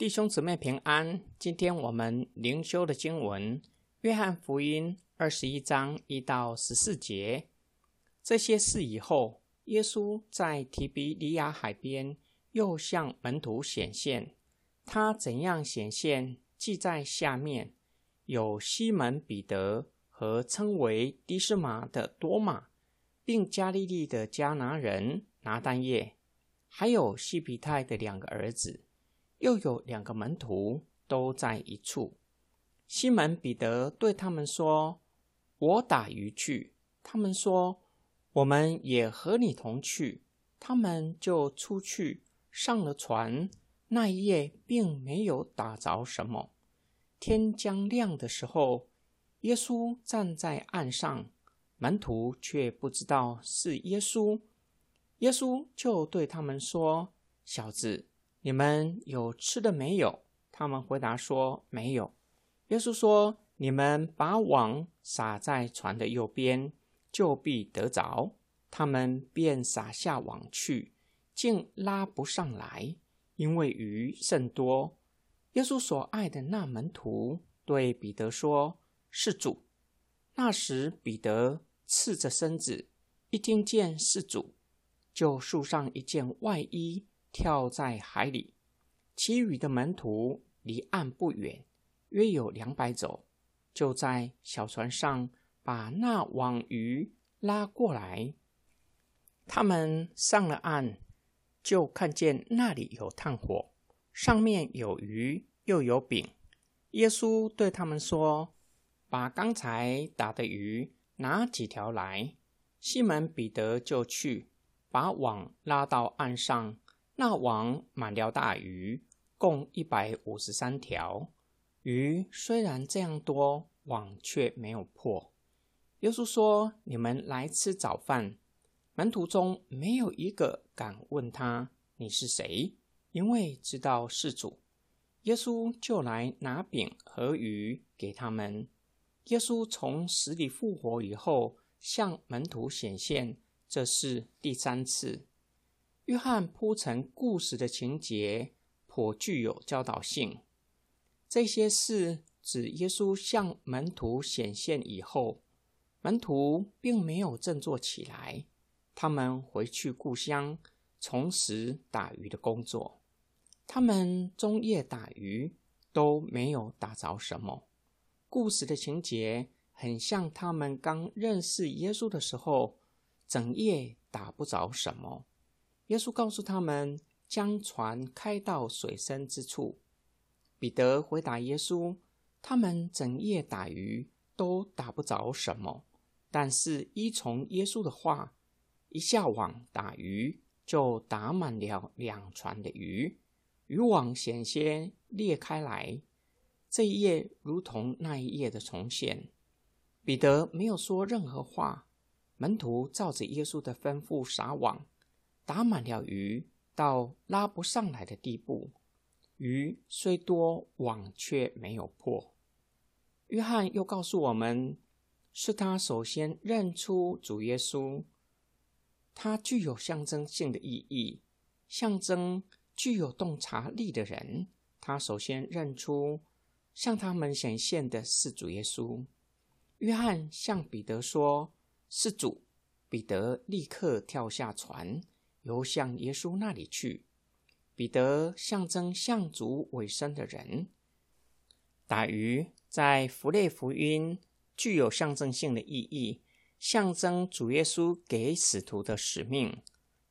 弟兄姊妹平安。今天我们灵修的经文《约翰福音》二十一章一到十四节。这些事以后，耶稣在提比利亚海边又向门徒显现。他怎样显现，记在下面：有西门彼得和称为迪斯玛的多马，并加利利的迦拿人拿但业，还有西皮泰的两个儿子。又有两个门徒都在一处。西门彼得对他们说：“我打鱼去。”他们说：“我们也和你同去。”他们就出去上了船。那一夜并没有打着什么。天将亮的时候，耶稣站在岸上，门徒却不知道是耶稣。耶稣就对他们说：“小子。”你们有吃的没有？他们回答说：“没有。”耶稣说：“你们把网撒在船的右边，就必得着。”他们便撒下网去，竟拉不上来，因为鱼甚多。耶稣所爱的那门徒对彼得说：“是主。”那时彼得赤着身子，一听见是主，就束上一件外衣。跳在海里，其余的门徒离岸不远，约有两百肘，就在小船上把那网鱼拉过来。他们上了岸，就看见那里有炭火，上面有鱼，又有饼。耶稣对他们说：“把刚才打的鱼拿几条来。”西门彼得就去，把网拉到岸上。那网满了大鱼，共一百五十三条。鱼虽然这样多，网却没有破。耶稣说：“你们来吃早饭。”门徒中没有一个敢问他：“你是谁？”因为知道是主。耶稣就来拿饼和鱼给他们。耶稣从死里复活以后，向门徒显现，这是第三次。约翰铺陈故事的情节颇具有教导性。这些事指耶稣向门徒显现以后，门徒并没有振作起来，他们回去故乡，重拾打鱼的工作。他们终夜打鱼，都没有打着什么。故事的情节很像他们刚认识耶稣的时候，整夜打不着什么。耶稣告诉他们，将船开到水深之处。彼得回答耶稣：“他们整夜打鱼，都打不着什么。但是依从耶稣的话，一下网打鱼，就打满了两船的鱼，渔网险些裂开来。这一夜如同那一夜的重现。彼得没有说任何话，门徒照着耶稣的吩咐撒网。”打满了鱼，到拉不上来的地步。鱼虽多，网却没有破。约翰又告诉我们，是他首先认出主耶稣，他具有象征性的意义，象征具有洞察力的人。他首先认出向他们显现的是主耶稣。约翰向彼得说：“是主。”彼得立刻跳下船。游向耶稣那里去。彼得象征向主委身的人。打鱼在符类福音具有象征性的意义，象征主耶稣给使徒的使命。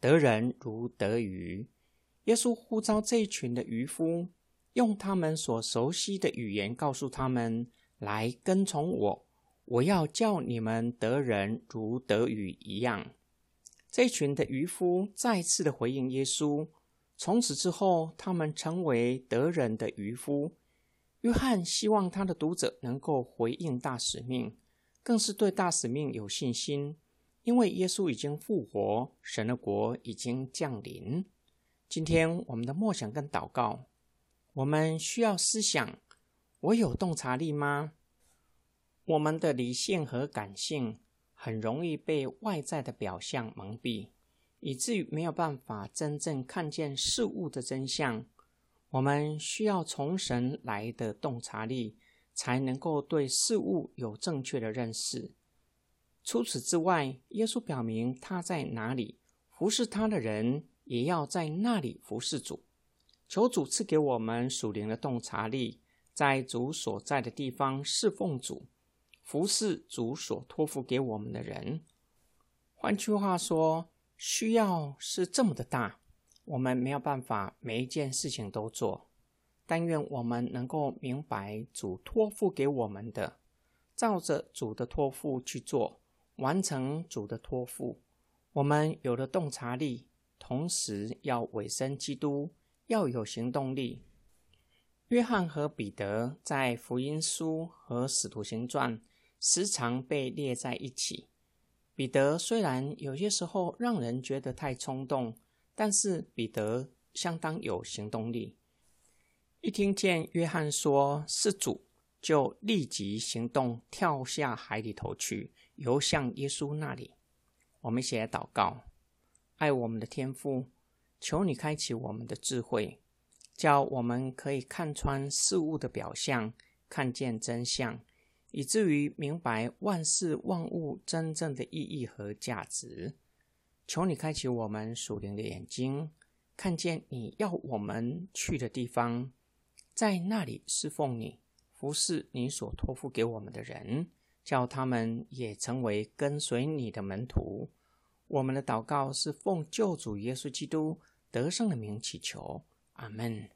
得人如得鱼。耶稣呼召这一群的渔夫，用他们所熟悉的语言告诉他们：“来跟从我，我要叫你们得人如得鱼一样。”这群的渔夫再次的回应耶稣，从此之后，他们成为得人的渔夫。约翰希望他的读者能够回应大使命，更是对大使命有信心，因为耶稣已经复活，神的国已经降临。今天我们的默想跟祷告，我们需要思想：我有洞察力吗？我们的理性和感性。很容易被外在的表象蒙蔽，以至于没有办法真正看见事物的真相。我们需要从神来的洞察力，才能够对事物有正确的认识。除此之外，耶稣表明他在哪里，服侍他的人也要在那里服侍主。求主赐给我们属灵的洞察力，在主所在的地方侍奉主，服侍主所托付给我们的人。换句话说，需要是这么的大，我们没有办法每一件事情都做。但愿我们能够明白主托付给我们的，照着主的托付去做，完成主的托付。我们有了洞察力，同时要委身基督。要有行动力。约翰和彼得在福音书和使徒行传时常被列在一起。彼得虽然有些时候让人觉得太冲动，但是彼得相当有行动力。一听见约翰说是主，就立即行动，跳下海里头去，游向耶稣那里。我们一起来祷告：爱我们的天父。求你开启我们的智慧，叫我们可以看穿事物的表象，看见真相，以至于明白万事万物真正的意义和价值。求你开启我们属灵的眼睛，看见你要我们去的地方，在那里侍奉你，服侍你所托付给我们的人，叫他们也成为跟随你的门徒。我们的祷告是奉救主耶稣基督得胜的名祈求，阿门。